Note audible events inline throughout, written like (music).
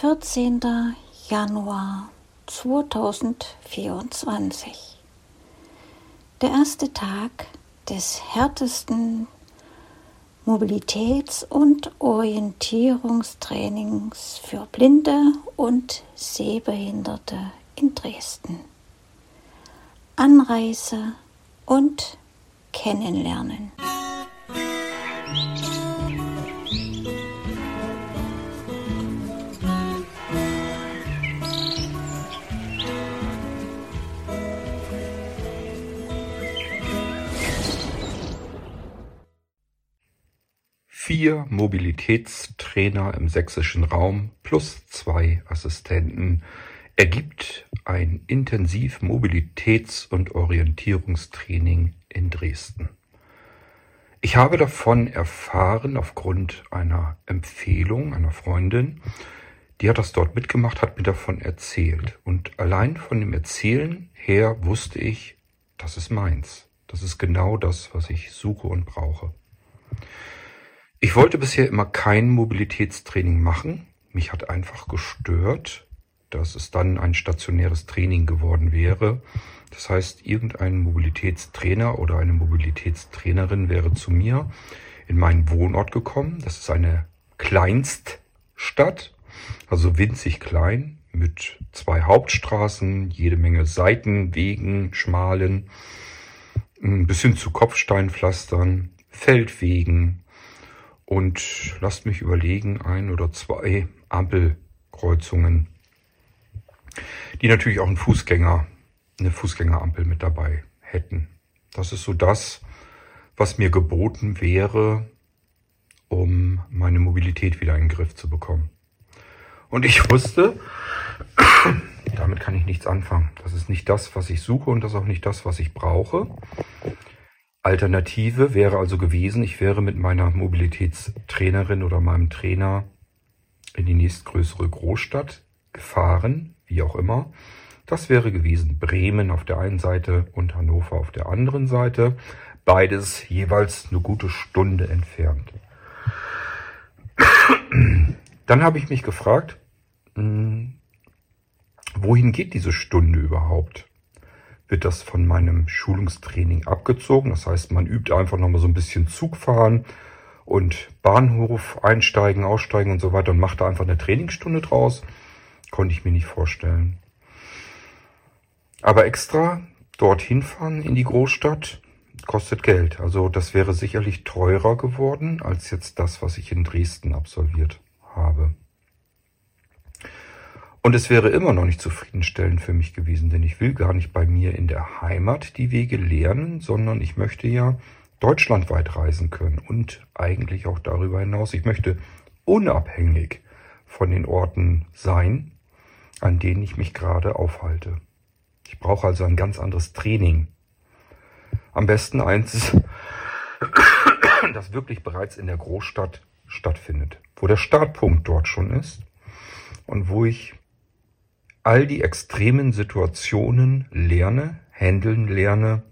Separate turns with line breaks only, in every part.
14. Januar 2024. Der erste Tag des härtesten Mobilitäts- und Orientierungstrainings für Blinde und Sehbehinderte in Dresden. Anreise und Kennenlernen.
Vier Mobilitätstrainer im sächsischen Raum plus zwei Assistenten ergibt ein intensiv Mobilitäts- und Orientierungstraining in Dresden. Ich habe davon erfahren aufgrund einer Empfehlung einer Freundin, die hat das dort mitgemacht, hat mir davon erzählt. Und allein von dem Erzählen her wusste ich, das ist meins. Das ist genau das, was ich suche und brauche. Ich wollte bisher immer kein Mobilitätstraining machen. Mich hat einfach gestört, dass es dann ein stationäres Training geworden wäre. Das heißt, irgendein Mobilitätstrainer oder eine Mobilitätstrainerin wäre zu mir in meinen Wohnort gekommen. Das ist eine Kleinststadt, also winzig klein, mit zwei Hauptstraßen, jede Menge Seitenwegen, schmalen, bis hin zu Kopfsteinpflastern, Feldwegen, und lasst mich überlegen, ein oder zwei Ampelkreuzungen, die natürlich auch einen Fußgänger, eine Fußgängerampel mit dabei hätten. Das ist so das, was mir geboten wäre, um meine Mobilität wieder in den Griff zu bekommen. Und ich wusste, damit kann ich nichts anfangen. Das ist nicht das, was ich suche und das ist auch nicht das, was ich brauche. Alternative wäre also gewesen, ich wäre mit meiner Mobilitätstrainerin oder meinem Trainer in die nächstgrößere Großstadt gefahren, wie auch immer. Das wäre gewesen Bremen auf der einen Seite und Hannover auf der anderen Seite. Beides jeweils eine gute Stunde entfernt. Dann habe ich mich gefragt, hm, wohin geht diese Stunde überhaupt? Wird das von meinem Schulungstraining abgezogen. Das heißt, man übt einfach nochmal so ein bisschen Zug fahren und Bahnhof einsteigen, aussteigen und so weiter und macht da einfach eine Trainingsstunde draus. Konnte ich mir nicht vorstellen. Aber extra dorthin fahren in die Großstadt kostet Geld. Also das wäre sicherlich teurer geworden als jetzt das, was ich in Dresden absolviert habe. Und es wäre immer noch nicht zufriedenstellend für mich gewesen, denn ich will gar nicht bei mir in der Heimat die Wege lernen, sondern ich möchte ja deutschlandweit reisen können und eigentlich auch darüber hinaus. Ich möchte unabhängig von den Orten sein, an denen ich mich gerade aufhalte. Ich brauche also ein ganz anderes Training. Am besten eins, das wirklich bereits in der Großstadt stattfindet, wo der Startpunkt dort schon ist und wo ich all die extremen Situationen lerne, handeln lerne,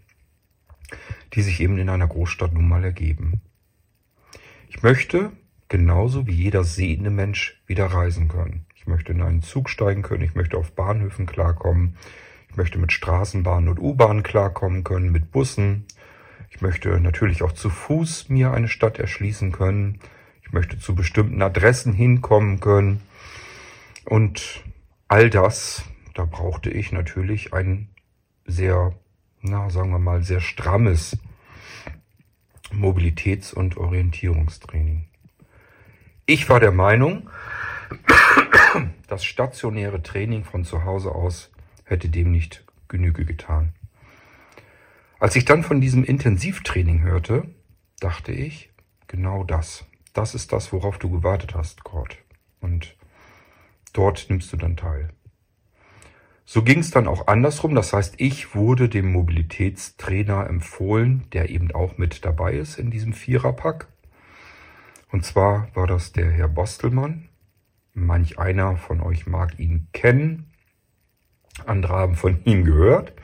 die sich eben in einer Großstadt nun mal ergeben. Ich möchte, genauso wie jeder sehende Mensch, wieder reisen können. Ich möchte in einen Zug steigen können, ich möchte auf Bahnhöfen klarkommen, ich möchte mit Straßenbahnen und U-Bahnen klarkommen können, mit Bussen. Ich möchte natürlich auch zu Fuß mir eine Stadt erschließen können. Ich möchte zu bestimmten Adressen hinkommen können. Und all das, da brauchte ich natürlich ein sehr, na, sagen wir mal, sehr strammes Mobilitäts- und Orientierungstraining. Ich war der Meinung, das stationäre Training von zu Hause aus hätte dem nicht Genüge getan. Als ich dann von diesem Intensivtraining hörte, dachte ich, genau das. Das ist das, worauf du gewartet hast, Kurt. Und Dort nimmst du dann teil. So ging es dann auch andersrum. Das heißt, ich wurde dem Mobilitätstrainer empfohlen, der eben auch mit dabei ist in diesem Viererpack. Und zwar war das der Herr Bostelmann. Manch einer von euch mag ihn kennen. Andere haben von ihm gehört.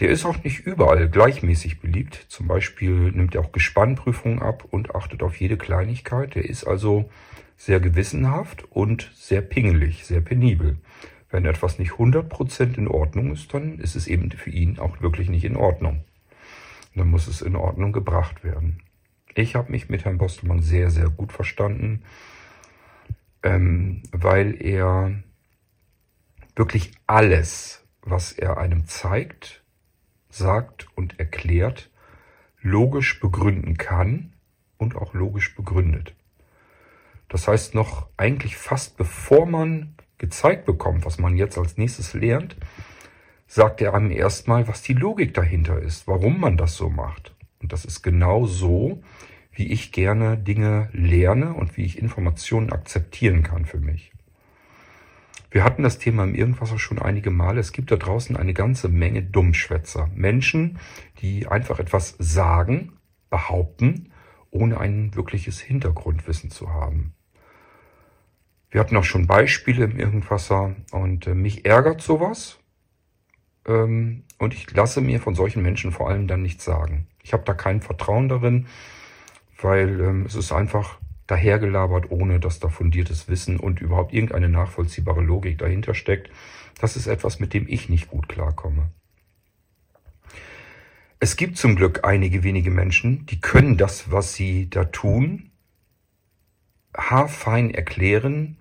Der ist auch nicht überall gleichmäßig beliebt. Zum Beispiel nimmt er auch Gespannprüfungen ab und achtet auf jede Kleinigkeit. Der ist also sehr gewissenhaft und sehr pingelig, sehr penibel. Wenn etwas nicht 100% in Ordnung ist, dann ist es eben für ihn auch wirklich nicht in Ordnung. Dann muss es in Ordnung gebracht werden. Ich habe mich mit Herrn Bostelmann sehr, sehr gut verstanden, ähm, weil er wirklich alles, was er einem zeigt, sagt und erklärt, logisch begründen kann und auch logisch begründet. Das heißt, noch eigentlich fast bevor man gezeigt bekommt, was man jetzt als nächstes lernt, sagt er einem erstmal, was die Logik dahinter ist, warum man das so macht. Und das ist genau so, wie ich gerne Dinge lerne und wie ich Informationen akzeptieren kann für mich. Wir hatten das Thema im Irgendwasser schon einige Male. Es gibt da draußen eine ganze Menge Dummschwätzer. Menschen, die einfach etwas sagen, behaupten, ohne ein wirkliches Hintergrundwissen zu haben. Wir hatten auch schon Beispiele im Irgendwasser und äh, mich ärgert sowas. Ähm, und ich lasse mir von solchen Menschen vor allem dann nichts sagen. Ich habe da kein Vertrauen darin, weil ähm, es ist einfach dahergelabert, ohne dass da fundiertes Wissen und überhaupt irgendeine nachvollziehbare Logik dahinter steckt. Das ist etwas, mit dem ich nicht gut klarkomme. Es gibt zum Glück einige wenige Menschen, die können das, was sie da tun, haarfein erklären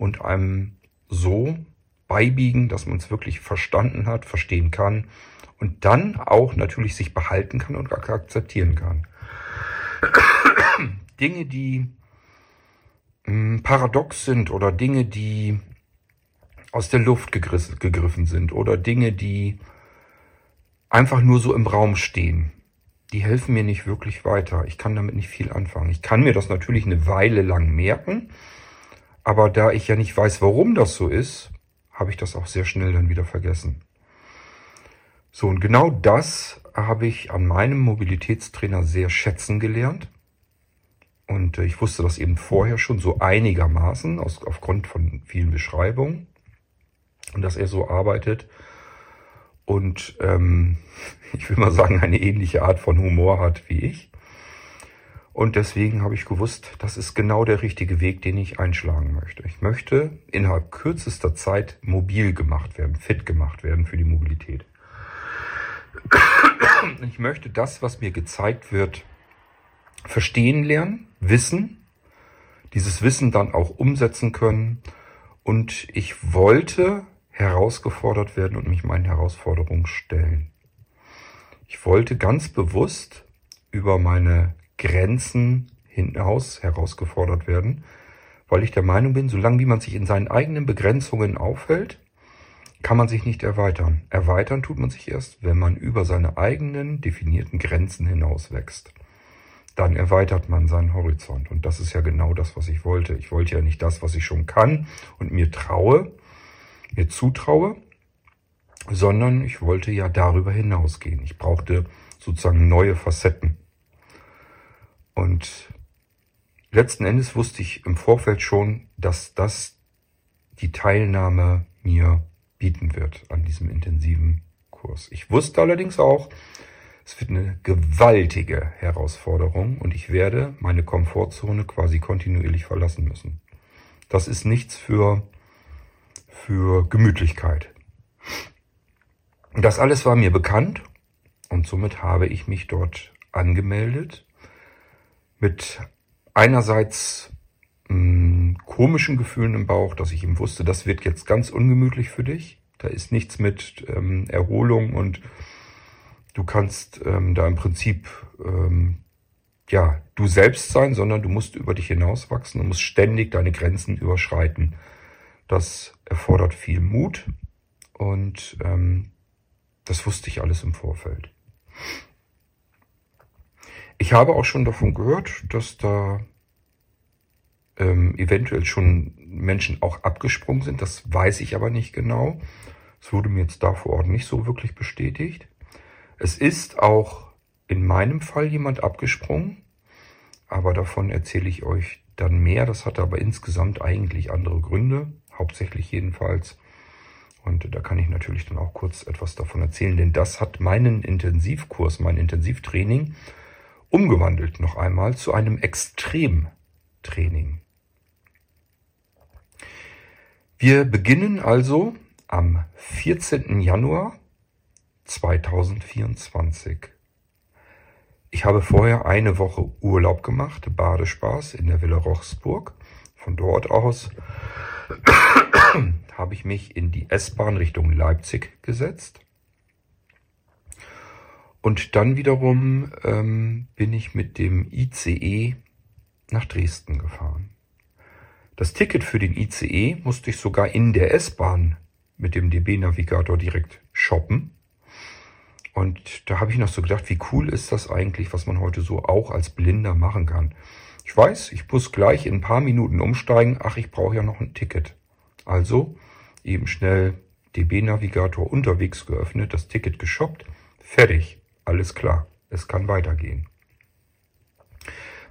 und einem so beibiegen, dass man es wirklich verstanden hat, verstehen kann und dann auch natürlich sich behalten kann und akzeptieren kann. Dinge, die hm, paradox sind oder Dinge, die aus der Luft gegriffen sind oder Dinge, die einfach nur so im Raum stehen, die helfen mir nicht wirklich weiter. Ich kann damit nicht viel anfangen. Ich kann mir das natürlich eine Weile lang merken, aber da ich ja nicht weiß, warum das so ist, habe ich das auch sehr schnell dann wieder vergessen. So, und genau das habe ich an meinem Mobilitätstrainer sehr schätzen gelernt. Und äh, ich wusste das eben vorher schon so einigermaßen aus, aufgrund von vielen Beschreibungen. Und dass er so arbeitet und ähm, (laughs) ich will mal sagen, eine ähnliche Art von Humor hat wie ich. Und deswegen habe ich gewusst, das ist genau der richtige Weg, den ich einschlagen möchte. Ich möchte innerhalb kürzester Zeit mobil gemacht werden, fit gemacht werden für die Mobilität. Ich möchte das, was mir gezeigt wird, verstehen lernen, wissen, dieses Wissen dann auch umsetzen können. Und ich wollte herausgefordert werden und mich meinen Herausforderungen stellen. Ich wollte ganz bewusst über meine Grenzen hinaus herausgefordert werden, weil ich der Meinung bin, solange wie man sich in seinen eigenen Begrenzungen aufhält, kann man sich nicht erweitern. Erweitern tut man sich erst, wenn man über seine eigenen definierten Grenzen hinaus wächst. Dann erweitert man seinen Horizont. Und das ist ja genau das, was ich wollte. Ich wollte ja nicht das, was ich schon kann und mir traue, mir zutraue, sondern ich wollte ja darüber hinausgehen. Ich brauchte sozusagen neue Facetten. Und letzten Endes wusste ich im Vorfeld schon, dass das die Teilnahme mir bieten wird an diesem intensiven Kurs. Ich wusste allerdings auch, es wird eine gewaltige Herausforderung und ich werde meine Komfortzone quasi kontinuierlich verlassen müssen. Das ist nichts für für Gemütlichkeit. Das alles war mir bekannt und somit habe ich mich dort angemeldet mit einerseits mh, hm, komischen Gefühlen im Bauch, dass ich ihm wusste, das wird jetzt ganz ungemütlich für dich. Da ist nichts mit ähm, Erholung und du kannst ähm, da im Prinzip ähm, ja du selbst sein, sondern du musst über dich hinauswachsen und musst ständig deine Grenzen überschreiten. Das erfordert viel Mut und ähm, das wusste ich alles im Vorfeld. Ich habe auch schon davon gehört, dass da ähm, eventuell schon Menschen auch abgesprungen sind. Das weiß ich aber nicht genau. Es wurde mir jetzt da vor Ort nicht so wirklich bestätigt. Es ist auch in meinem Fall jemand abgesprungen, aber davon erzähle ich euch dann mehr. Das hatte aber insgesamt eigentlich andere Gründe hauptsächlich jedenfalls. Und da kann ich natürlich dann auch kurz etwas davon erzählen, denn das hat meinen Intensivkurs, mein Intensivtraining umgewandelt noch einmal zu einem Extremtraining. Wir beginnen also am 14. Januar 2024. Ich habe vorher eine Woche Urlaub gemacht, Badespaß in der Villa Rochsburg. Von dort aus (coughs) habe ich mich in die S-Bahn Richtung Leipzig gesetzt. Und dann wiederum ähm, bin ich mit dem ICE nach Dresden gefahren. Das Ticket für den ICE musste ich sogar in der S-Bahn mit dem DB-Navigator direkt shoppen. Und da habe ich noch so gedacht, wie cool ist das eigentlich, was man heute so auch als Blinder machen kann. Ich weiß, ich muss gleich in ein paar Minuten umsteigen. Ach, ich brauche ja noch ein Ticket. Also eben schnell DB-Navigator unterwegs geöffnet, das Ticket geshoppt. Fertig. Alles klar. Es kann weitergehen.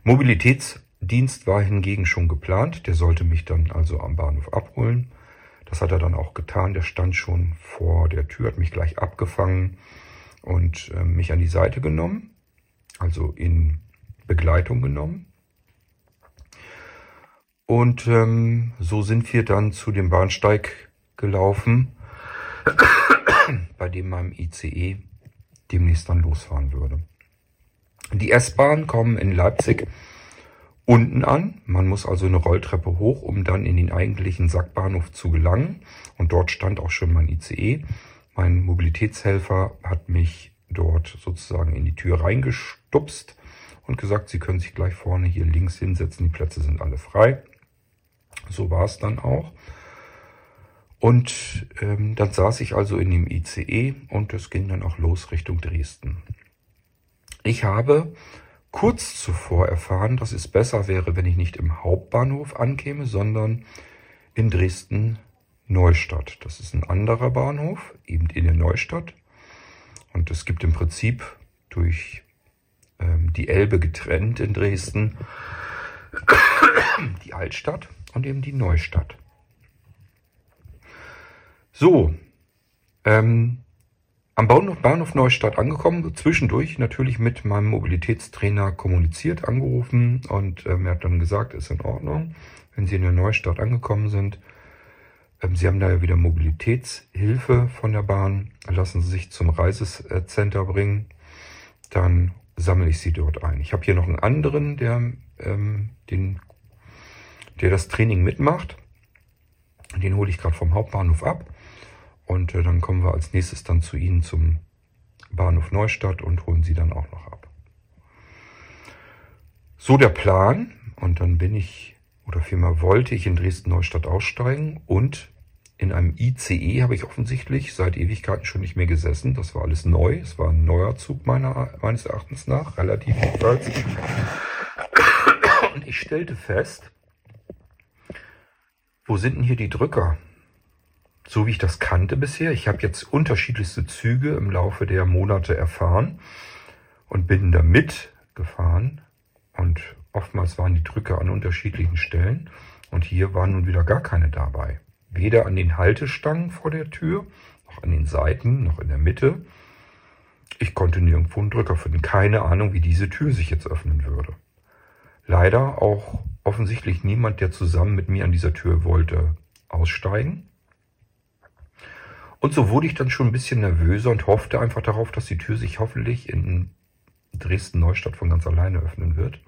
Mobilitätsdienst war hingegen schon geplant. Der sollte mich dann also am Bahnhof abholen. Das hat er dann auch getan. Der stand schon vor der Tür, hat mich gleich abgefangen und äh, mich an die Seite genommen, also in Begleitung genommen. Und ähm, so sind wir dann zu dem Bahnsteig gelaufen, bei dem meinem ICE demnächst dann losfahren würde. Die S-Bahn kommen in Leipzig unten an. Man muss also eine Rolltreppe hoch, um dann in den eigentlichen Sackbahnhof zu gelangen. Und dort stand auch schon mein ICE. Mein Mobilitätshelfer hat mich dort sozusagen in die Tür reingestupst und gesagt, Sie können sich gleich vorne hier links hinsetzen. Die Plätze sind alle frei. So war es dann auch. Und ähm, dann saß ich also in dem ICE und es ging dann auch los Richtung Dresden. Ich habe kurz zuvor erfahren, dass es besser wäre, wenn ich nicht im Hauptbahnhof ankäme, sondern in Dresden Neustadt. Das ist ein anderer Bahnhof, eben in der Neustadt. Und es gibt im Prinzip durch ähm, die Elbe getrennt in Dresden die Altstadt und eben die Neustadt. So, ähm, am Bahnhof, Neustadt angekommen, zwischendurch natürlich mit meinem Mobilitätstrainer kommuniziert, angerufen und ähm, er hat dann gesagt, ist in Ordnung, wenn Sie in der Neustadt angekommen sind. Ähm, Sie haben da ja wieder Mobilitätshilfe von der Bahn, lassen Sie sich zum Reisecenter bringen, dann sammle ich Sie dort ein. Ich habe hier noch einen anderen, der ähm, den der das Training mitmacht. Den hole ich gerade vom Hauptbahnhof ab. Und äh, dann kommen wir als nächstes dann zu Ihnen zum Bahnhof Neustadt und holen Sie dann auch noch ab. So der Plan. Und dann bin ich, oder vielmehr wollte ich in Dresden-Neustadt aussteigen und in einem ICE habe ich offensichtlich seit Ewigkeiten schon nicht mehr gesessen. Das war alles neu. Es war ein neuer Zug meiner, meines Erachtens nach, relativ jedenfalls. Und ich stellte fest, wo sind denn hier die Drücker? So wie ich das kannte bisher. Ich habe jetzt unterschiedlichste Züge im Laufe der Monate erfahren und bin da mitgefahren. Und oftmals waren die Drücker an unterschiedlichen Stellen. Und hier waren nun wieder gar keine dabei. Weder an den Haltestangen vor der Tür, noch an den Seiten, noch in der Mitte. Ich konnte nirgendwo einen Drücker finden. Keine Ahnung, wie diese Tür sich jetzt öffnen würde. Leider auch offensichtlich niemand, der zusammen mit mir an dieser Tür wollte, aussteigen. Und so wurde ich dann schon ein bisschen nervöser und hoffte einfach darauf, dass die Tür sich hoffentlich in Dresden-Neustadt von ganz alleine öffnen wird.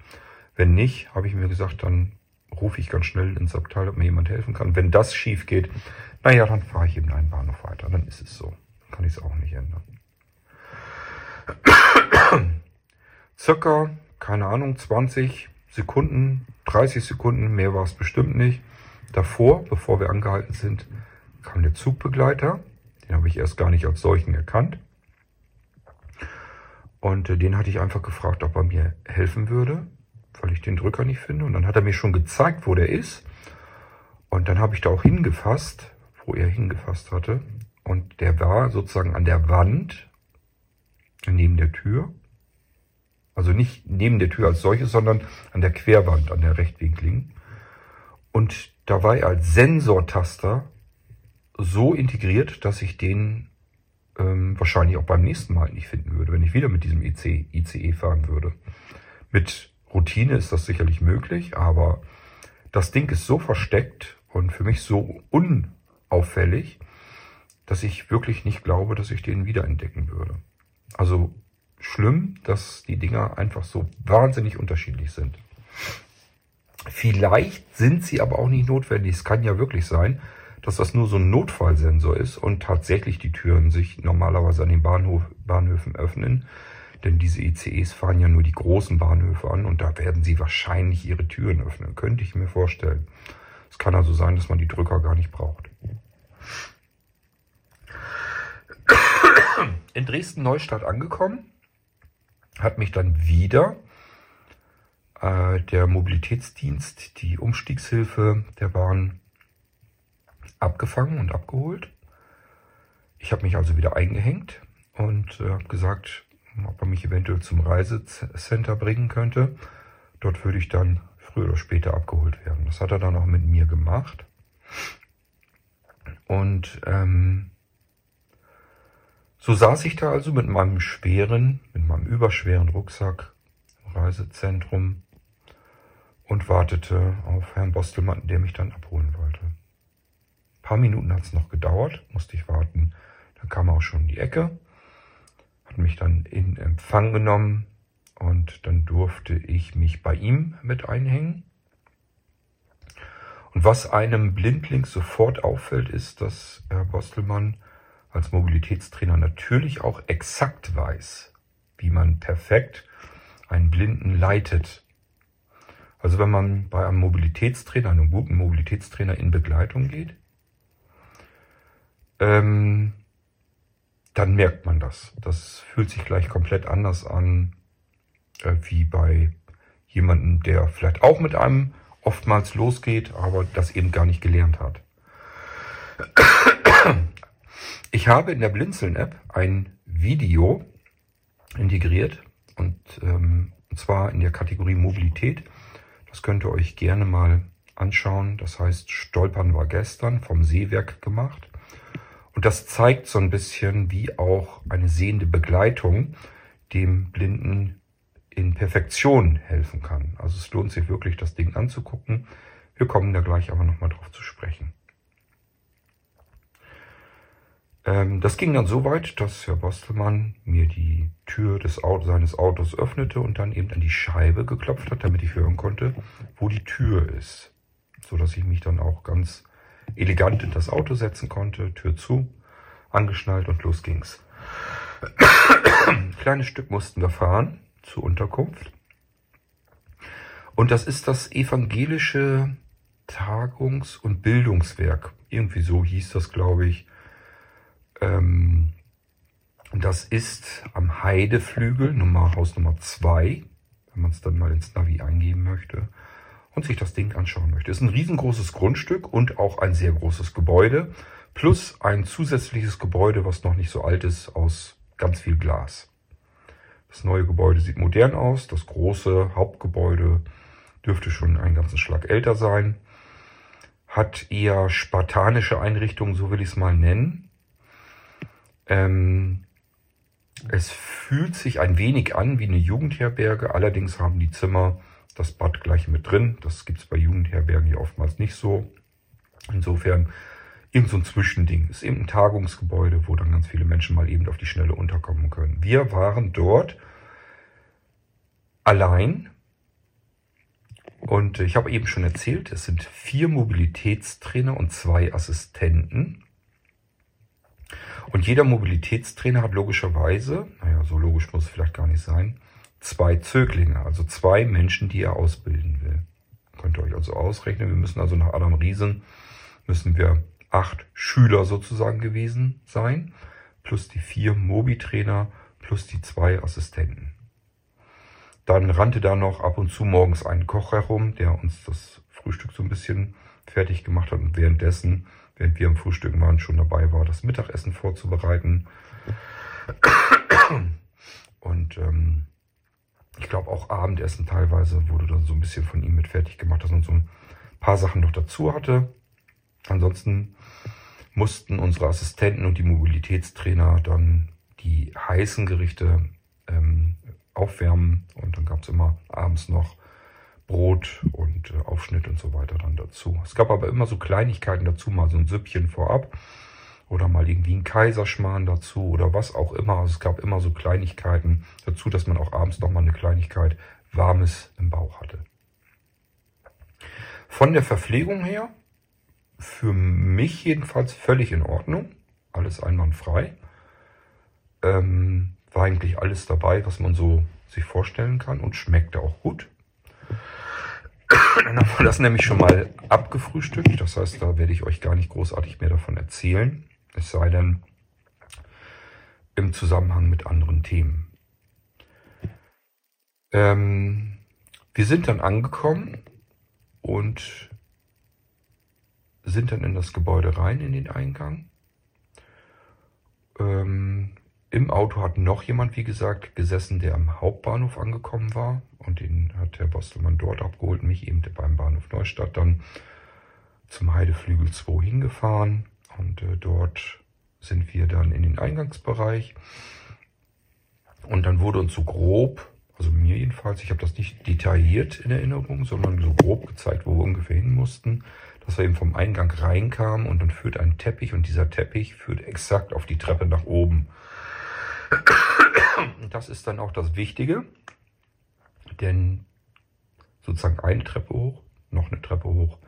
Wenn nicht, habe ich mir gesagt, dann rufe ich ganz schnell ins Abteil, ob mir jemand helfen kann. Wenn das schief geht, naja, dann fahre ich eben einen Bahnhof weiter. Dann ist es so. Dann kann ich es auch nicht ändern. (coughs) Circa, keine Ahnung, 20 Sekunden, 30 Sekunden, mehr war es bestimmt nicht. Davor, bevor wir angehalten sind, kam der Zugbegleiter. Den habe ich erst gar nicht als solchen erkannt. Und äh, den hatte ich einfach gefragt, ob er mir helfen würde, weil ich den Drücker nicht finde. Und dann hat er mir schon gezeigt, wo der ist. Und dann habe ich da auch hingefasst, wo er hingefasst hatte. Und der war sozusagen an der Wand neben der Tür. Also nicht neben der Tür als solches, sondern an der Querwand, an der rechtwinkligen. Und da war er als Sensortaster so integriert, dass ich den ähm, wahrscheinlich auch beim nächsten Mal nicht finden würde, wenn ich wieder mit diesem IC, ICE fahren würde. Mit Routine ist das sicherlich möglich, aber das Ding ist so versteckt und für mich so unauffällig, dass ich wirklich nicht glaube, dass ich den wiederentdecken würde. Also schlimm, dass die Dinger einfach so wahnsinnig unterschiedlich sind. Vielleicht sind sie aber auch nicht notwendig. Es kann ja wirklich sein, dass das nur so ein Notfallsensor ist und tatsächlich die Türen sich normalerweise an den Bahnhof, Bahnhöfen öffnen. Denn diese ICEs fahren ja nur die großen Bahnhöfe an und da werden sie wahrscheinlich ihre Türen öffnen. Könnte ich mir vorstellen. Es kann also sein, dass man die Drücker gar nicht braucht. In Dresden-Neustadt angekommen, hat mich dann wieder äh, der Mobilitätsdienst, die Umstiegshilfe der Bahn abgefangen und abgeholt. Ich habe mich also wieder eingehängt und äh, habe gesagt, ob er mich eventuell zum Reisecenter bringen könnte. Dort würde ich dann früher oder später abgeholt werden. Das hat er dann auch mit mir gemacht. Und ähm, so saß ich da also mit meinem schweren, mit meinem überschweren Rucksack im Reisezentrum und wartete auf Herrn Bostelmann, der mich dann abholen wollte. Ein paar Minuten hat es noch gedauert, musste ich warten. Dann kam er auch schon in die Ecke, hat mich dann in Empfang genommen und dann durfte ich mich bei ihm mit einhängen. Und was einem blindlings sofort auffällt, ist, dass Herr Bostelmann als Mobilitätstrainer natürlich auch exakt weiß, wie man perfekt einen Blinden leitet. Also wenn man bei einem Mobilitätstrainer, einem guten Mobilitätstrainer in Begleitung geht, ähm, dann merkt man das. Das fühlt sich gleich komplett anders an, äh, wie bei jemandem, der vielleicht auch mit einem oftmals losgeht, aber das eben gar nicht gelernt hat. Ich habe in der Blinzeln-App ein Video integriert und, ähm, und zwar in der Kategorie Mobilität. Das könnt ihr euch gerne mal anschauen. Das heißt, Stolpern war gestern vom Seewerk gemacht. Und das zeigt so ein bisschen, wie auch eine sehende Begleitung dem Blinden in Perfektion helfen kann. Also es lohnt sich wirklich, das Ding anzugucken. Wir kommen da gleich aber nochmal drauf zu sprechen. Ähm, das ging dann so weit, dass Herr Bostelmann mir die Tür des Auto, seines Autos öffnete und dann eben an die Scheibe geklopft hat, damit ich hören konnte, wo die Tür ist. So dass ich mich dann auch ganz elegant in das Auto setzen konnte, Tür zu, angeschnallt und los ging's. (clears throat) Kleines Stück mussten wir fahren zur Unterkunft. Und das ist das evangelische Tagungs- und Bildungswerk. Irgendwie so hieß das, glaube ich. Ähm, das ist am Heideflügel, Nummer, Haus Nummer 2, wenn man es dann mal ins Navi eingeben möchte und sich das Ding anschauen möchte. Es ist ein riesengroßes Grundstück und auch ein sehr großes Gebäude, plus ein zusätzliches Gebäude, was noch nicht so alt ist, aus ganz viel Glas. Das neue Gebäude sieht modern aus, das große Hauptgebäude dürfte schon einen ganzen Schlag älter sein, hat eher spartanische Einrichtungen, so will ich es mal nennen. Ähm, es fühlt sich ein wenig an wie eine Jugendherberge, allerdings haben die Zimmer das Bad gleich mit drin. Das gibt es bei Jugendherbergen ja oftmals nicht so. Insofern irgend so ein Zwischending. Ist eben ein Tagungsgebäude, wo dann ganz viele Menschen mal eben auf die Schnelle unterkommen können. Wir waren dort allein. Und ich habe eben schon erzählt, es sind vier Mobilitätstrainer und zwei Assistenten. Und jeder Mobilitätstrainer hat logischerweise, naja, so logisch muss es vielleicht gar nicht sein, zwei Zöglinge, also zwei Menschen, die er ausbilden will. Könnt ihr euch also ausrechnen, wir müssen also nach Adam Riesen, müssen wir acht Schüler sozusagen gewesen sein, plus die vier Mobi-Trainer, plus die zwei Assistenten. Dann rannte da noch ab und zu morgens ein Koch herum, der uns das Frühstück so ein bisschen fertig gemacht hat und währenddessen, während wir am Frühstücken waren, schon dabei war, das Mittagessen vorzubereiten. Und ähm, ich glaube auch Abendessen teilweise wurde dann so ein bisschen von ihm mit fertig gemacht, dass man so ein paar Sachen noch dazu hatte. Ansonsten mussten unsere Assistenten und die Mobilitätstrainer dann die heißen Gerichte ähm, aufwärmen und dann gab es immer abends noch Brot und äh, Aufschnitt und so weiter dann dazu. Es gab aber immer so Kleinigkeiten dazu, mal so ein Süppchen vorab oder mal irgendwie ein Kaiserschmarrn dazu oder was auch immer. Also es gab immer so Kleinigkeiten dazu, dass man auch abends nochmal eine Kleinigkeit Warmes im Bauch hatte. Von der Verpflegung her, für mich jedenfalls völlig in Ordnung. Alles einwandfrei. Ähm, war eigentlich alles dabei, was man so sich vorstellen kann und schmeckte auch gut. Dann haben wir das nämlich schon mal abgefrühstückt. Das heißt, da werde ich euch gar nicht großartig mehr davon erzählen. Es sei denn im Zusammenhang mit anderen Themen. Ähm, wir sind dann angekommen und sind dann in das Gebäude rein, in den Eingang. Ähm, Im Auto hat noch jemand, wie gesagt, gesessen, der am Hauptbahnhof angekommen war. Und den hat Herr Bostelmann dort abgeholt, mich eben beim Bahnhof Neustadt dann zum Heideflügel 2 hingefahren. Und äh, dort sind wir dann in den Eingangsbereich. Und dann wurde uns so grob, also mir jedenfalls, ich habe das nicht detailliert in Erinnerung, sondern so grob gezeigt, wo wir ungefähr hin mussten dass wir eben vom Eingang reinkamen und dann führt ein Teppich und dieser Teppich führt exakt auf die Treppe nach oben. Das ist dann auch das Wichtige, denn sozusagen eine Treppe hoch, noch eine Treppe hoch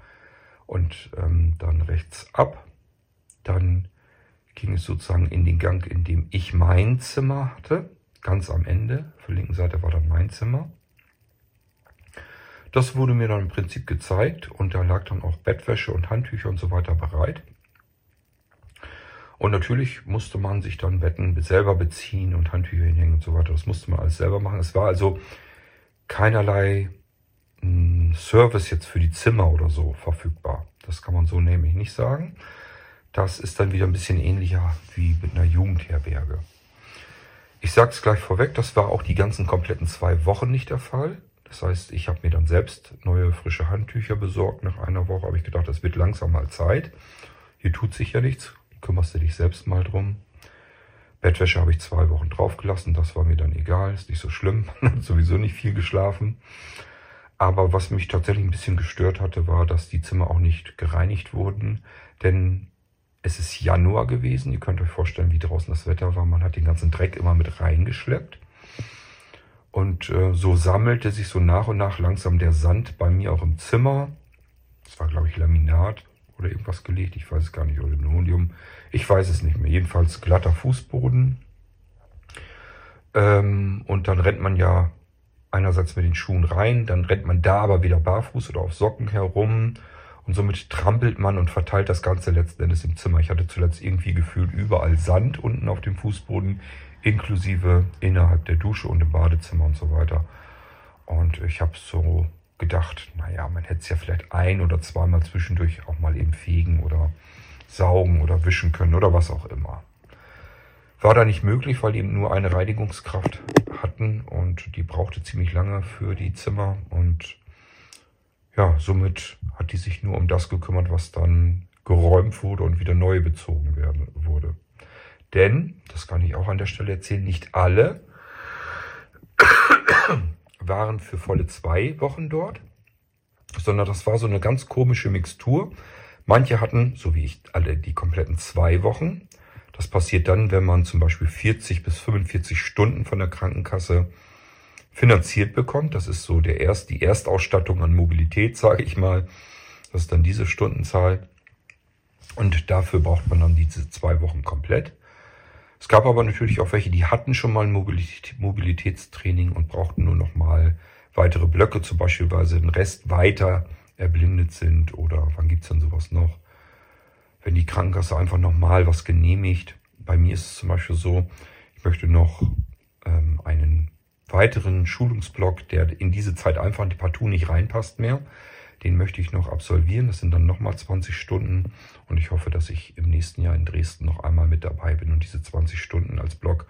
und ähm, dann rechts ab. Dann ging es sozusagen in den Gang, in dem ich mein Zimmer hatte. Ganz am Ende, auf der linken Seite war dann mein Zimmer. Das wurde mir dann im Prinzip gezeigt und da lag dann auch Bettwäsche und Handtücher und so weiter bereit. Und natürlich musste man sich dann Betten selber beziehen und Handtücher hinhängen und so weiter. Das musste man alles selber machen. Es war also keinerlei hm, Service jetzt für die Zimmer oder so verfügbar. Das kann man so nämlich nicht sagen. Das ist dann wieder ein bisschen ähnlicher wie mit einer Jugendherberge. Ich sage es gleich vorweg, das war auch die ganzen kompletten zwei Wochen nicht der Fall. Das heißt, ich habe mir dann selbst neue frische Handtücher besorgt. Nach einer Woche habe ich gedacht, es wird langsam mal Zeit. Hier tut sich ja nichts. Kümmerst du dich selbst mal drum. Bettwäsche habe ich zwei Wochen draufgelassen. Das war mir dann egal. Ist nicht so schlimm. (laughs) Hat sowieso nicht viel geschlafen. Aber was mich tatsächlich ein bisschen gestört hatte, war, dass die Zimmer auch nicht gereinigt wurden. Denn es ist Januar gewesen. Ihr könnt euch vorstellen, wie draußen das Wetter war. Man hat den ganzen Dreck immer mit reingeschleppt. Und äh, so sammelte sich so nach und nach langsam der Sand bei mir auch im Zimmer. Das war, glaube ich, Laminat oder irgendwas gelegt. Ich weiß es gar nicht. Oder Linoleum. Ich weiß es nicht mehr. Jedenfalls glatter Fußboden. Ähm, und dann rennt man ja einerseits mit den Schuhen rein. Dann rennt man da aber wieder barfuß oder auf Socken herum. Und somit trampelt man und verteilt das Ganze letzten Endes im Zimmer. Ich hatte zuletzt irgendwie gefühlt überall Sand unten auf dem Fußboden inklusive innerhalb der Dusche und im Badezimmer und so weiter. Und ich habe so gedacht, naja, man hätte es ja vielleicht ein oder zweimal zwischendurch auch mal eben fegen oder saugen oder wischen können oder was auch immer. War da nicht möglich, weil die eben nur eine Reinigungskraft hatten und die brauchte ziemlich lange für die Zimmer und ja, somit hat die sich nur um das gekümmert, was dann geräumt wurde und wieder neu bezogen werden, wurde. Denn, das kann ich auch an der Stelle erzählen, nicht alle (coughs) waren für volle zwei Wochen dort, sondern das war so eine ganz komische Mixtur. Manche hatten, so wie ich, alle die kompletten zwei Wochen. Das passiert dann, wenn man zum Beispiel 40 bis 45 Stunden von der Krankenkasse finanziert bekommt. Das ist so der Erst, die Erstausstattung an Mobilität, sage ich mal. Das ist dann diese Stundenzahl. Und dafür braucht man dann diese zwei Wochen komplett. Es gab aber natürlich auch welche, die hatten schon mal ein Mobilitätstraining und brauchten nur noch mal weitere Blöcke, zum Beispiel, weil sie den Rest weiter erblindet sind oder wann gibt's denn sowas noch? Wenn die Krankenkasse einfach nochmal was genehmigt. Bei mir ist es zum Beispiel so, ich möchte noch ähm, einen weiteren Schulungsblock, der in diese Zeit einfach partout nicht reinpasst mehr. Den möchte ich noch absolvieren. Das sind dann nochmal 20 Stunden. Und ich hoffe, dass ich im nächsten Jahr in Dresden noch einmal mit dabei bin und diese 20 Stunden als Blog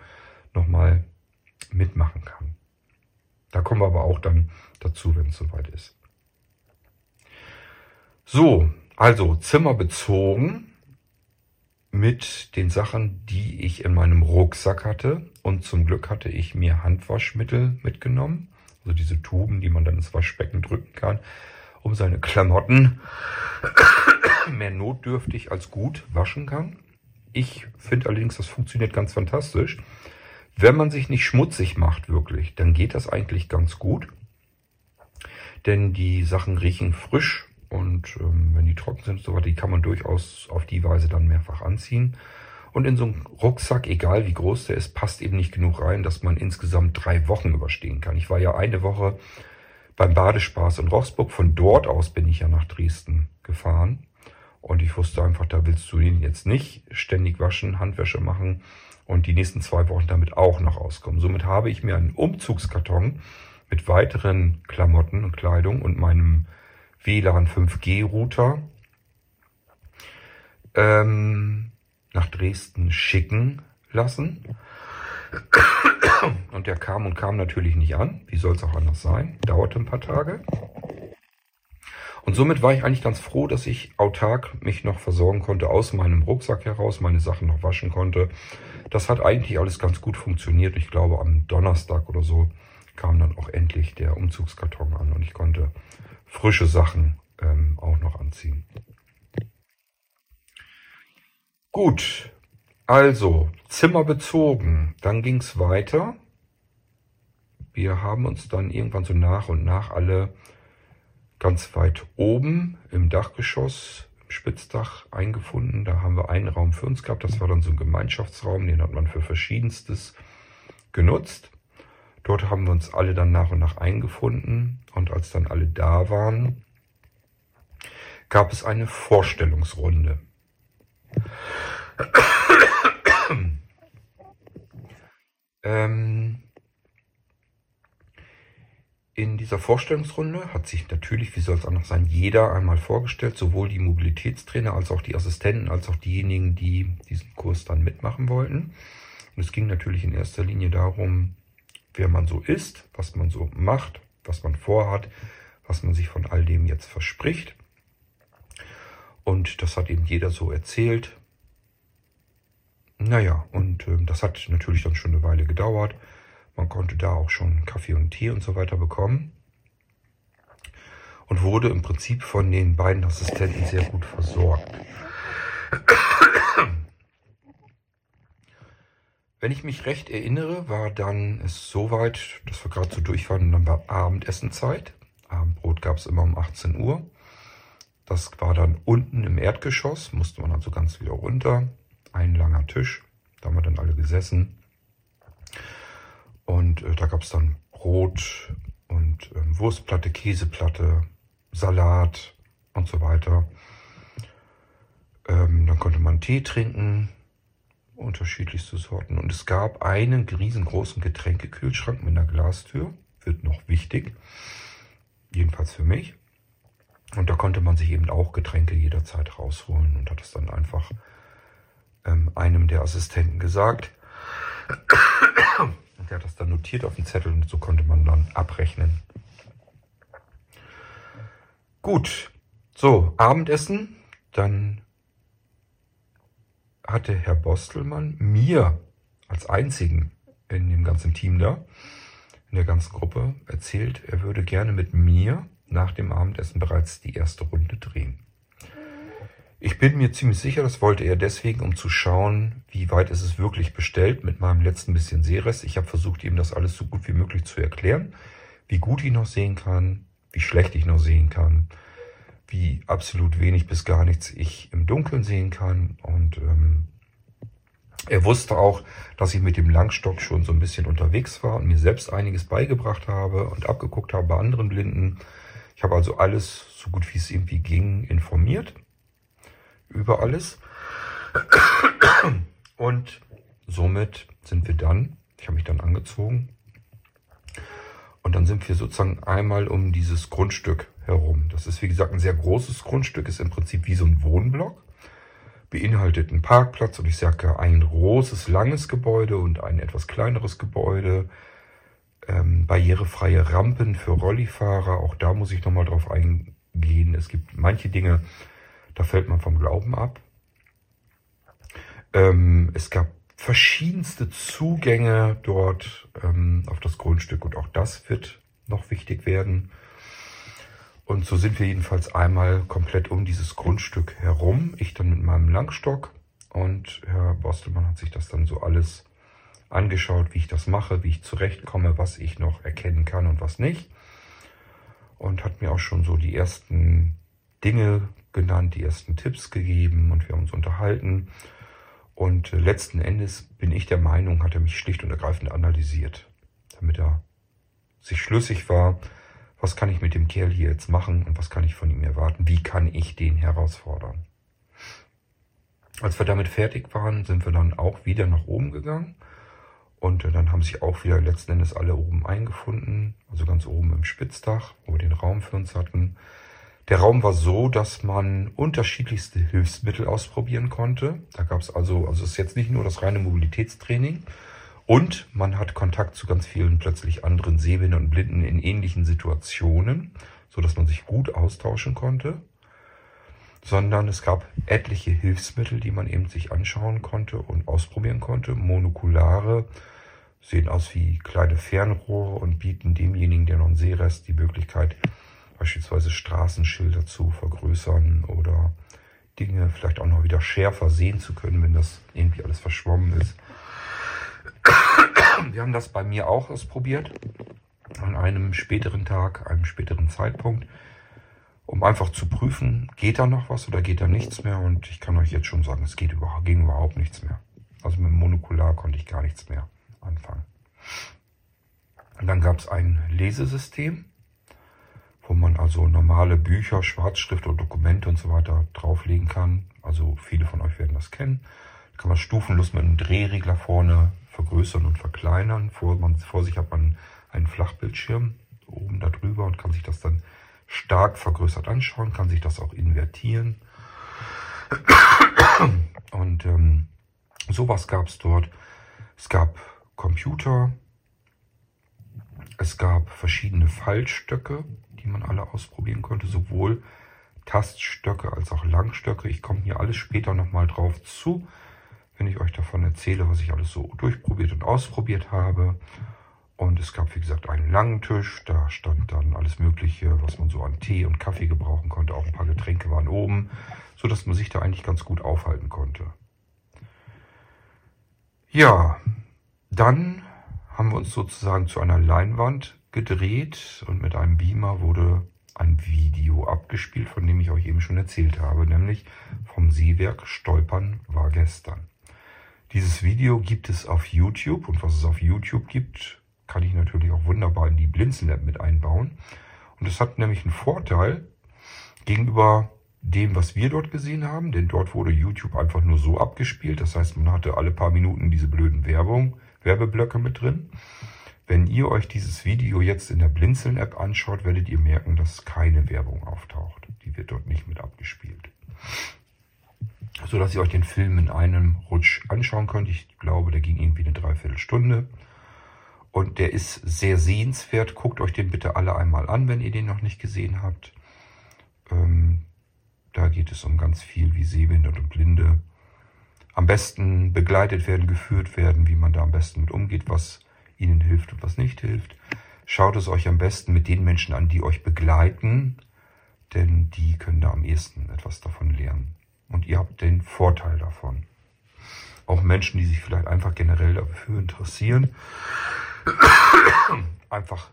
nochmal mitmachen kann. Da kommen wir aber auch dann dazu, wenn es soweit ist. So, also Zimmer bezogen mit den Sachen, die ich in meinem Rucksack hatte. Und zum Glück hatte ich mir Handwaschmittel mitgenommen Also diese Tuben, die man dann ins Waschbecken drücken kann, um seine Klamotten (coughs) mehr notdürftig als gut waschen kann. Ich finde allerdings, das funktioniert ganz fantastisch. Wenn man sich nicht schmutzig macht wirklich, dann geht das eigentlich ganz gut. Denn die Sachen riechen frisch und ähm, wenn die trocken sind, so die kann man durchaus auf die Weise dann mehrfach anziehen. Und in so einen Rucksack, egal wie groß der ist, passt eben nicht genug rein, dass man insgesamt drei Wochen überstehen kann. Ich war ja eine Woche beim Badespaß in Rochsburg. Von dort aus bin ich ja nach Dresden gefahren. Und ich wusste einfach, da willst du ihn jetzt nicht ständig waschen, Handwäsche machen und die nächsten zwei Wochen damit auch noch auskommen. Somit habe ich mir einen Umzugskarton mit weiteren Klamotten und Kleidung und meinem WLAN 5G Router ähm, nach Dresden schicken lassen. Und der kam und kam natürlich nicht an. Wie soll es auch anders sein? Dauerte ein paar Tage. Und somit war ich eigentlich ganz froh, dass ich autark mich noch versorgen konnte, aus meinem Rucksack heraus, meine Sachen noch waschen konnte. Das hat eigentlich alles ganz gut funktioniert. Ich glaube, am Donnerstag oder so kam dann auch endlich der Umzugskarton an und ich konnte frische Sachen ähm, auch noch anziehen. Gut, also Zimmer bezogen. Dann ging es weiter. Wir haben uns dann irgendwann so nach und nach alle ganz weit oben im Dachgeschoss, im Spitzdach eingefunden. Da haben wir einen Raum für uns gehabt. Das war dann so ein Gemeinschaftsraum, den hat man für verschiedenstes genutzt. Dort haben wir uns alle dann nach und nach eingefunden. Und als dann alle da waren, gab es eine Vorstellungsrunde. ähm, in dieser Vorstellungsrunde hat sich natürlich, wie soll es anders sein, jeder einmal vorgestellt, sowohl die Mobilitätstrainer als auch die Assistenten, als auch diejenigen, die diesen Kurs dann mitmachen wollten. Und es ging natürlich in erster Linie darum, wer man so ist, was man so macht, was man vorhat, was man sich von all dem jetzt verspricht. Und das hat eben jeder so erzählt. Naja, und äh, das hat natürlich dann schon eine Weile gedauert. Man konnte da auch schon Kaffee und Tee und so weiter bekommen. Und wurde im Prinzip von den beiden Assistenten sehr gut versorgt. Wenn ich mich recht erinnere, war dann es soweit, dass wir gerade so durch waren, dann war Abendessenzeit. Abendbrot gab es immer um 18 Uhr. Das war dann unten im Erdgeschoss, musste man also ganz wieder runter. Ein langer Tisch, da haben wir dann alle gesessen. Und äh, da gab es dann Brot und äh, Wurstplatte, Käseplatte, Salat und so weiter. Ähm, dann konnte man Tee trinken, unterschiedlichste Sorten. Und es gab einen riesengroßen Getränkekühlschrank mit einer Glastür. Wird noch wichtig. Jedenfalls für mich. Und da konnte man sich eben auch Getränke jederzeit rausholen und hat es dann einfach ähm, einem der Assistenten gesagt. Und der hat das dann notiert auf dem Zettel und so konnte man dann abrechnen. Gut, so, Abendessen. Dann hatte Herr Bostelmann mir als einzigen in dem ganzen Team da, in der ganzen Gruppe, erzählt, er würde gerne mit mir nach dem Abendessen bereits die erste Runde drehen. Ich bin mir ziemlich sicher, das wollte er deswegen, um zu schauen, wie weit ist es wirklich bestellt mit meinem letzten bisschen Seerest. Ich habe versucht, ihm das alles so gut wie möglich zu erklären, wie gut ich noch sehen kann, wie schlecht ich noch sehen kann, wie absolut wenig bis gar nichts ich im Dunkeln sehen kann. Und ähm, er wusste auch, dass ich mit dem Langstock schon so ein bisschen unterwegs war und mir selbst einiges beigebracht habe und abgeguckt habe bei anderen Blinden. Ich habe also alles, so gut wie es irgendwie ging, informiert über alles. Und somit sind wir dann, ich habe mich dann angezogen, und dann sind wir sozusagen einmal um dieses Grundstück herum. Das ist wie gesagt ein sehr großes Grundstück, ist im Prinzip wie so ein Wohnblock, beinhaltet einen Parkplatz und ich sage ein großes, langes Gebäude und ein etwas kleineres Gebäude, ähm, barrierefreie Rampen für Rollifahrer, auch da muss ich nochmal drauf eingehen. Es gibt manche Dinge, da fällt man vom Glauben ab. Ähm, es gab verschiedenste Zugänge dort ähm, auf das Grundstück und auch das wird noch wichtig werden. Und so sind wir jedenfalls einmal komplett um dieses Grundstück herum. Ich dann mit meinem Langstock und Herr Bostelmann hat sich das dann so alles angeschaut, wie ich das mache, wie ich zurechtkomme, was ich noch erkennen kann und was nicht. Und hat mir auch schon so die ersten Dinge genannt, die ersten Tipps gegeben und wir haben uns unterhalten. Und äh, letzten Endes bin ich der Meinung, hat er mich schlicht und ergreifend analysiert, damit er sich schlüssig war, was kann ich mit dem Kerl hier jetzt machen und was kann ich von ihm erwarten, wie kann ich den herausfordern. Als wir damit fertig waren, sind wir dann auch wieder nach oben gegangen und äh, dann haben sich auch wieder letzten Endes alle oben eingefunden, also ganz oben im Spitzdach, wo wir den Raum für uns hatten. Der Raum war so, dass man unterschiedlichste Hilfsmittel ausprobieren konnte. Da gab es also, also es ist jetzt nicht nur das reine Mobilitätstraining, und man hat Kontakt zu ganz vielen plötzlich anderen Sehbehinderten und Blinden in ähnlichen Situationen, so dass man sich gut austauschen konnte. Sondern es gab etliche Hilfsmittel, die man eben sich anschauen konnte und ausprobieren konnte. Monokulare sehen aus wie kleine Fernrohre und bieten demjenigen, der noch einen Sehrest, die Möglichkeit, beispielsweise Straßenschilder zu vergrößern oder Dinge vielleicht auch noch wieder schärfer sehen zu können, wenn das irgendwie alles verschwommen ist. Wir haben das bei mir auch ausprobiert. An einem späteren Tag, einem späteren Zeitpunkt. Um einfach zu prüfen, geht da noch was oder geht da nichts mehr. Und ich kann euch jetzt schon sagen, es geht überhaupt, ging überhaupt nichts mehr. Also mit dem Monokular konnte ich gar nichts mehr anfangen. Und dann gab es ein Lesesystem, wo man also normale Bücher, Schwarzschrift und Dokumente und so weiter drauflegen kann. Also viele von euch werden das kennen. Da kann man stufenlos mit einem Drehregler vorne vergrößern und verkleinern. Vor, man, vor sich hat man einen Flachbildschirm oben darüber und kann sich das dann stark vergrößert anschauen, kann sich das auch invertieren. Und ähm, sowas gab es dort. Es gab Computer, es gab verschiedene Fallstöcke, die man alle ausprobieren konnte, sowohl Taststöcke als auch Langstöcke. Ich komme hier alles später nochmal drauf zu wenn ich euch davon erzähle, was ich alles so durchprobiert und ausprobiert habe. Und es gab, wie gesagt, einen langen Tisch. Da stand dann alles Mögliche, was man so an Tee und Kaffee gebrauchen konnte. Auch ein paar Getränke waren oben, so dass man sich da eigentlich ganz gut aufhalten konnte. Ja, dann haben wir uns sozusagen zu einer Leinwand gedreht und mit einem Beamer wurde ein Video abgespielt, von dem ich euch eben schon erzählt habe, nämlich vom Seewerk Stolpern war gestern. Dieses Video gibt es auf YouTube und was es auf YouTube gibt, kann ich natürlich auch wunderbar in die Blinzeln-App mit einbauen. Und es hat nämlich einen Vorteil gegenüber dem, was wir dort gesehen haben, denn dort wurde YouTube einfach nur so abgespielt. Das heißt, man hatte alle paar Minuten diese blöden Werbung, Werbeblöcke mit drin. Wenn ihr euch dieses Video jetzt in der Blinzeln-App anschaut, werdet ihr merken, dass keine Werbung auftaucht. Die wird dort nicht mit abgespielt so dass ihr euch den Film in einem Rutsch anschauen könnt. Ich glaube, der ging irgendwie eine Dreiviertelstunde. Und der ist sehr sehenswert. Guckt euch den bitte alle einmal an, wenn ihr den noch nicht gesehen habt. Ähm, da geht es um ganz viel, wie Sehbehinderte und Blinde am besten begleitet werden, geführt werden, wie man da am besten mit umgeht, was ihnen hilft und was nicht hilft. Schaut es euch am besten mit den Menschen an, die euch begleiten, denn die können da am ehesten etwas davon lernen und ihr habt den Vorteil davon. Auch Menschen, die sich vielleicht einfach generell dafür interessieren, (coughs) einfach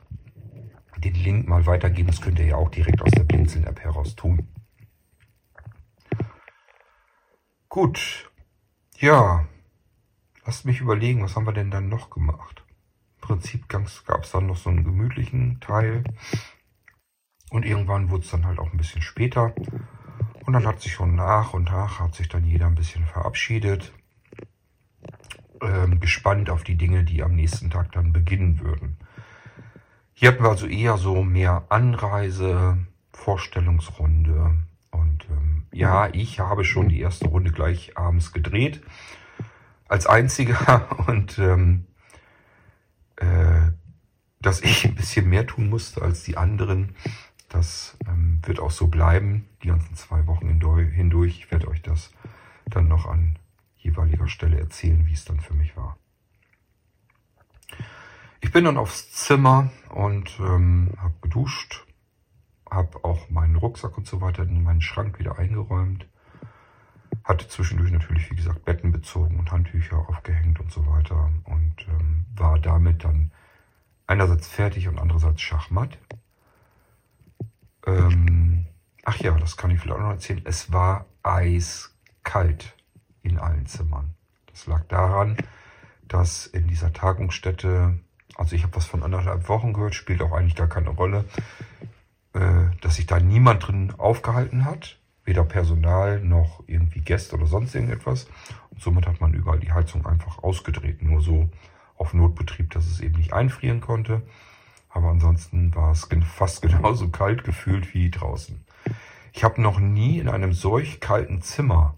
den Link mal weitergeben. Das könnt ihr ja auch direkt aus der Blinzeln-App heraus tun. Gut, ja, lasst mich überlegen, was haben wir denn dann noch gemacht? Im Prinzip gab es dann noch so einen gemütlichen Teil. Und irgendwann wurde es dann halt auch ein bisschen später. Und dann hat sich schon nach und nach, hat sich dann jeder ein bisschen verabschiedet. Ähm, gespannt auf die Dinge, die am nächsten Tag dann beginnen würden. Hier hatten wir also eher so mehr Anreise, Vorstellungsrunde. Und ähm, ja, ich habe schon die erste Runde gleich abends gedreht. Als einziger. (laughs) Und ähm, äh, dass ich ein bisschen mehr tun musste als die anderen, das ähm, wird auch so bleiben, die ganzen zwei Wochen hindurch. Ich werde euch das dann noch an jeweiliger Stelle erzählen, wie es dann für mich war. Ich bin dann aufs Zimmer und ähm, habe geduscht, habe auch meinen Rucksack und so weiter in meinen Schrank wieder eingeräumt, hatte zwischendurch natürlich, wie gesagt, Betten bezogen und Handtücher aufgehängt und so weiter und ähm, war damit dann einerseits fertig und andererseits schachmatt. Ähm, ach ja, das kann ich vielleicht auch noch erzählen. Es war eiskalt in allen Zimmern. Das lag daran, dass in dieser Tagungsstätte, also ich habe was von anderthalb Wochen gehört, spielt auch eigentlich gar keine Rolle, dass sich da niemand drin aufgehalten hat. Weder Personal noch irgendwie Gäste oder sonst irgendetwas. Und somit hat man überall die Heizung einfach ausgedreht. Nur so auf Notbetrieb, dass es eben nicht einfrieren konnte. Aber ansonsten war es fast genauso kalt gefühlt wie draußen. Ich habe noch nie in einem solch kalten Zimmer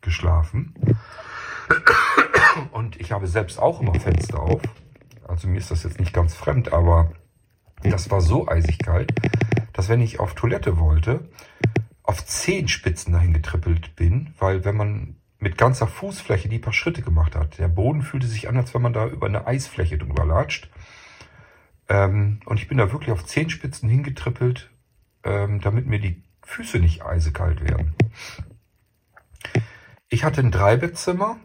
geschlafen. Und ich habe selbst auch immer Fenster auf. Also mir ist das jetzt nicht ganz fremd, aber das war so eisig kalt, dass wenn ich auf Toilette wollte, auf Zehenspitzen dahin getrippelt bin, weil wenn man mit ganzer Fußfläche die paar Schritte gemacht hat, der Boden fühlte sich an, als wenn man da über eine Eisfläche drüber latscht. Ähm, und ich bin da wirklich auf Zehenspitzen hingetrippelt, ähm, damit mir die Füße nicht eisekalt werden. Ich hatte ein Dreibettzimmer,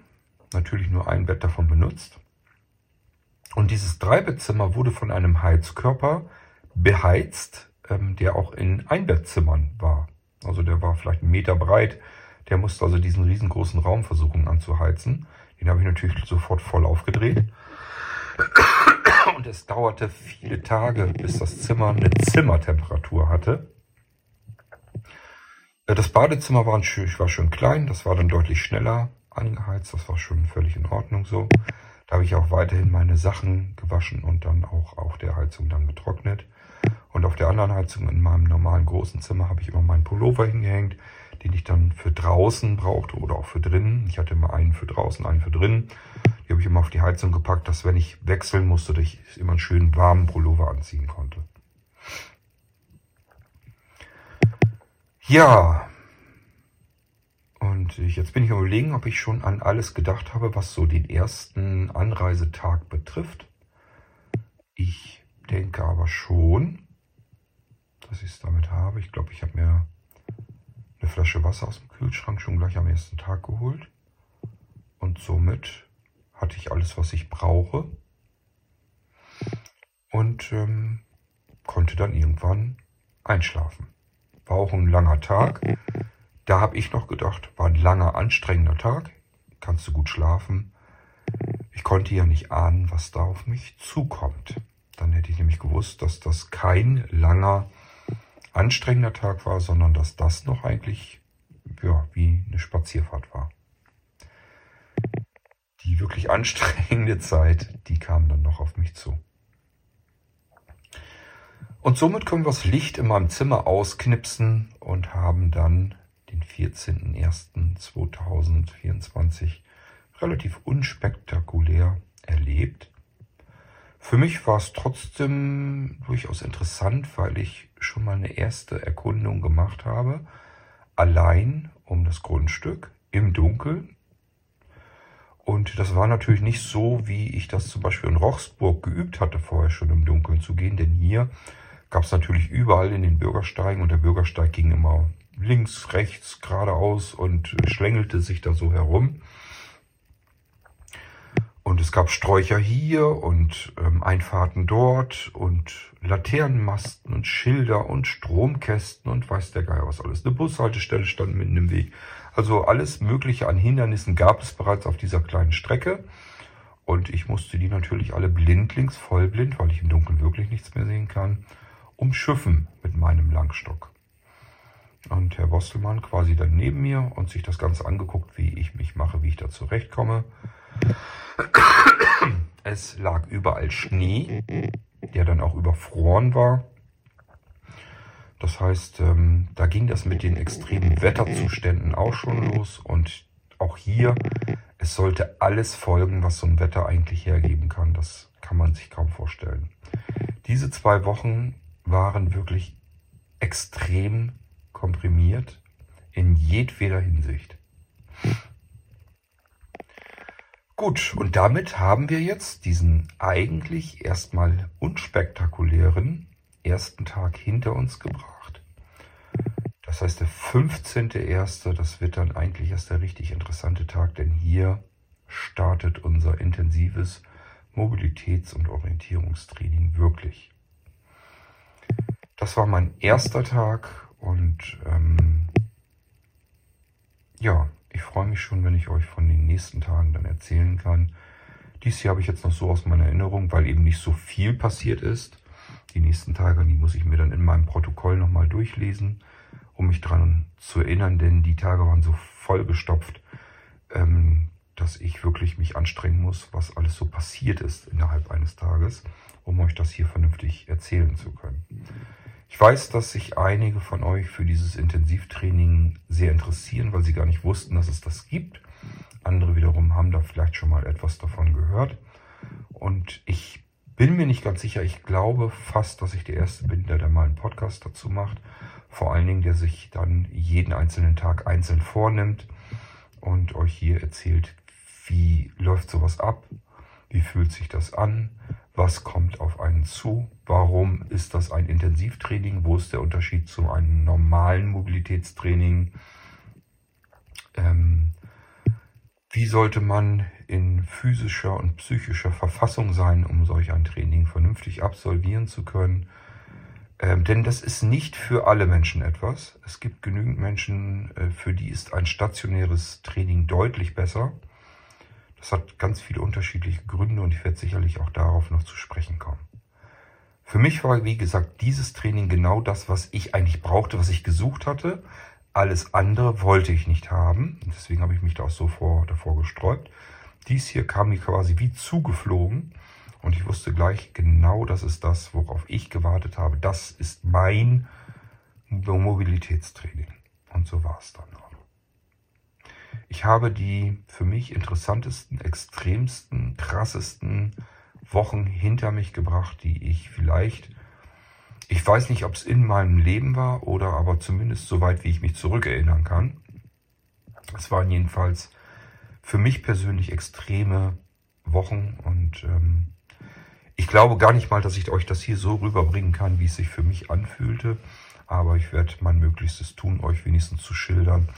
natürlich nur ein Bett davon benutzt. Und dieses Dreibettzimmer wurde von einem Heizkörper beheizt, ähm, der auch in Einbettzimmern war. Also der war vielleicht einen Meter breit. Der musste also diesen riesengroßen Raum versuchen anzuheizen. Den habe ich natürlich sofort voll aufgedreht. Und es dauerte viele Tage, bis das Zimmer eine Zimmertemperatur hatte. Äh, das Badezimmer war, schön, war schön klein, das war dann deutlich schneller angeheizt, das war schon völlig in Ordnung so. Da habe ich auch weiterhin meine Sachen gewaschen und dann auch auf der Heizung dann getrocknet. Und auf der anderen Heizung in meinem normalen großen Zimmer habe ich immer meinen Pullover hingehängt, den ich dann für draußen brauchte oder auch für drinnen. Ich hatte immer einen für draußen, einen für drinnen. Die habe ich immer auf die Heizung gepackt, dass wenn ich wechseln musste, dass ich immer einen schönen warmen Pullover anziehen konnte. Ja, und jetzt bin ich überlegen, ob ich schon an alles gedacht habe, was so den ersten Anreisetag betrifft. Ich denke aber schon, dass ich es damit habe. Ich glaube, ich habe mir eine Flasche Wasser aus dem Kühlschrank schon gleich am ersten Tag geholt. Und somit hatte ich alles, was ich brauche. Und ähm, konnte dann irgendwann einschlafen. War auch ein langer Tag. Da habe ich noch gedacht, war ein langer, anstrengender Tag. Kannst du gut schlafen. Ich konnte ja nicht ahnen, was da auf mich zukommt. Dann hätte ich nämlich gewusst, dass das kein langer, anstrengender Tag war, sondern dass das noch eigentlich ja, wie eine Spazierfahrt war. Die wirklich anstrengende Zeit, die kam dann noch auf mich zu. Und somit können wir das Licht in meinem Zimmer ausknipsen und haben dann 14.01.2024 relativ unspektakulär erlebt. Für mich war es trotzdem durchaus interessant, weil ich schon mal eine erste Erkundung gemacht habe, allein um das Grundstück im Dunkeln. Und das war natürlich nicht so, wie ich das zum Beispiel in Rochsburg geübt hatte, vorher schon im Dunkeln zu gehen, denn hier gab es natürlich überall in den Bürgersteigen und der Bürgersteig ging immer links, rechts, geradeaus und schlängelte sich da so herum. Und es gab Sträucher hier und ähm, Einfahrten dort und Laternenmasten und Schilder und Stromkästen und weiß der Geier was alles. Eine Bushaltestelle stand mitten im Weg. Also alles Mögliche an Hindernissen gab es bereits auf dieser kleinen Strecke. Und ich musste die natürlich alle blindlings, vollblind, weil ich im Dunkeln wirklich nichts mehr sehen kann, umschiffen mit meinem Langstock. Und Herr Bostelmann quasi dann neben mir und sich das Ganze angeguckt, wie ich mich mache, wie ich da zurechtkomme. Es lag überall Schnee, der dann auch überfroren war. Das heißt, ähm, da ging das mit den extremen Wetterzuständen auch schon los. Und auch hier, es sollte alles folgen, was so ein Wetter eigentlich hergeben kann. Das kann man sich kaum vorstellen. Diese zwei Wochen waren wirklich extrem komprimiert in jedweder Hinsicht. Gut, und damit haben wir jetzt diesen eigentlich erstmal unspektakulären ersten Tag hinter uns gebracht. Das heißt, der 15.01., das wird dann eigentlich erst der richtig interessante Tag, denn hier startet unser intensives Mobilitäts- und Orientierungstraining wirklich. Das war mein erster Tag und ähm, ja, ich freue mich schon, wenn ich euch von den nächsten Tagen dann erzählen kann. Dies hier habe ich jetzt noch so aus meiner Erinnerung, weil eben nicht so viel passiert ist. Die nächsten Tage, die muss ich mir dann in meinem Protokoll nochmal durchlesen, um mich daran zu erinnern, denn die Tage waren so vollgestopft, ähm, dass ich wirklich mich anstrengen muss, was alles so passiert ist innerhalb eines Tages, um euch das hier vernünftig erzählen zu können. Ich weiß, dass sich einige von euch für dieses Intensivtraining sehr interessieren, weil sie gar nicht wussten, dass es das gibt. Andere wiederum haben da vielleicht schon mal etwas davon gehört. Und ich bin mir nicht ganz sicher. Ich glaube fast, dass ich der Erste bin, der da mal einen Podcast dazu macht. Vor allen Dingen, der sich dann jeden einzelnen Tag einzeln vornimmt und euch hier erzählt, wie läuft sowas ab, wie fühlt sich das an, was kommt auf einen zu, warum ist das ein Intensivtraining, wo ist der Unterschied zu einem normalen Mobilitätstraining, ähm, wie sollte man in physischer und psychischer Verfassung sein, um solch ein Training vernünftig absolvieren zu können. Ähm, denn das ist nicht für alle Menschen etwas. Es gibt genügend Menschen, äh, für die ist ein stationäres Training deutlich besser. Das hat ganz viele unterschiedliche Gründe und ich werde sicherlich auch darauf noch zu sprechen kommen. Für mich war, wie gesagt, dieses Training genau das, was ich eigentlich brauchte, was ich gesucht hatte. Alles andere wollte ich nicht haben. Deswegen habe ich mich da auch so vor, davor gesträubt. Dies hier kam mir quasi wie zugeflogen. Und ich wusste gleich genau, das ist das, worauf ich gewartet habe. Das ist mein Mobilitätstraining. Und so war es dann auch. Ich habe die für mich interessantesten, extremsten, krassesten Wochen hinter mich gebracht, die ich vielleicht, ich weiß nicht, ob es in meinem Leben war oder aber zumindest so weit, wie ich mich zurückerinnern kann. Es waren jedenfalls für mich persönlich extreme Wochen und ähm, ich glaube gar nicht mal, dass ich euch das hier so rüberbringen kann, wie es sich für mich anfühlte. Aber ich werde mein Möglichstes tun, euch wenigstens zu schildern,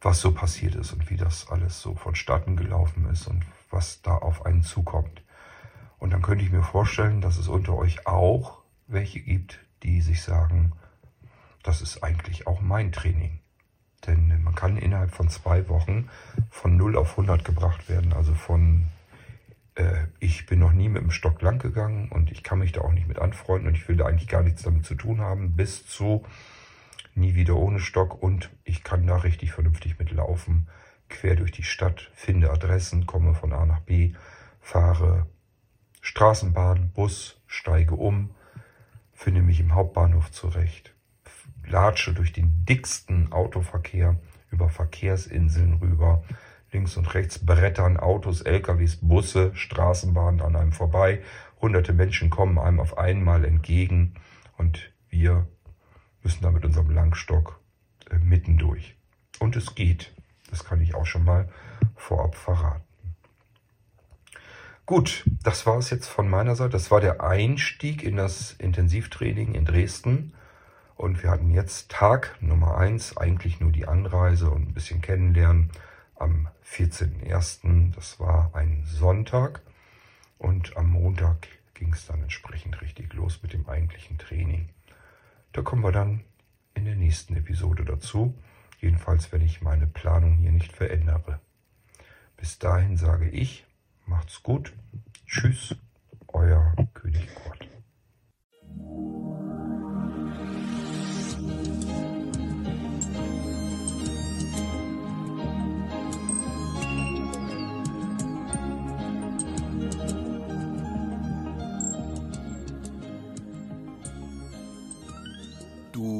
was so passiert ist und wie das alles so vonstatten gelaufen ist und was da auf einen zukommt. Und dann könnte ich mir vorstellen, dass es unter euch auch welche gibt, die sich sagen, das ist eigentlich auch mein Training. Denn man kann innerhalb von zwei Wochen von 0 auf 100 gebracht werden. Also von, äh, ich bin noch nie mit dem Stock lang gegangen und ich kann mich da auch nicht mit anfreunden und ich will da eigentlich gar nichts damit zu tun haben, bis zu, nie wieder ohne Stock und ich kann da richtig vernünftig mitlaufen, quer durch die Stadt, finde Adressen, komme von A nach B, fahre Straßenbahn, Bus, steige um, finde mich im Hauptbahnhof zurecht, latsche durch den dicksten Autoverkehr über Verkehrsinseln rüber, links und rechts brettern Autos, LKWs, Busse, Straßenbahnen an einem vorbei, hunderte Menschen kommen einem auf einmal entgegen und wir müssen da mit unserem Langstock äh, mitten durch. Und es geht. Das kann ich auch schon mal vorab verraten. Gut, das war es jetzt von meiner Seite. Das war der Einstieg in das Intensivtraining in Dresden. Und wir hatten jetzt Tag Nummer eins, eigentlich nur die Anreise und ein bisschen kennenlernen am 14.01. Das war ein Sonntag. Und am Montag ging es dann entsprechend richtig los mit dem eigentlichen Training. Da kommen wir dann in der nächsten Episode dazu. Jedenfalls, wenn ich meine Planung hier nicht verändere. Bis dahin sage ich, macht's gut. Tschüss, euer König Kurt.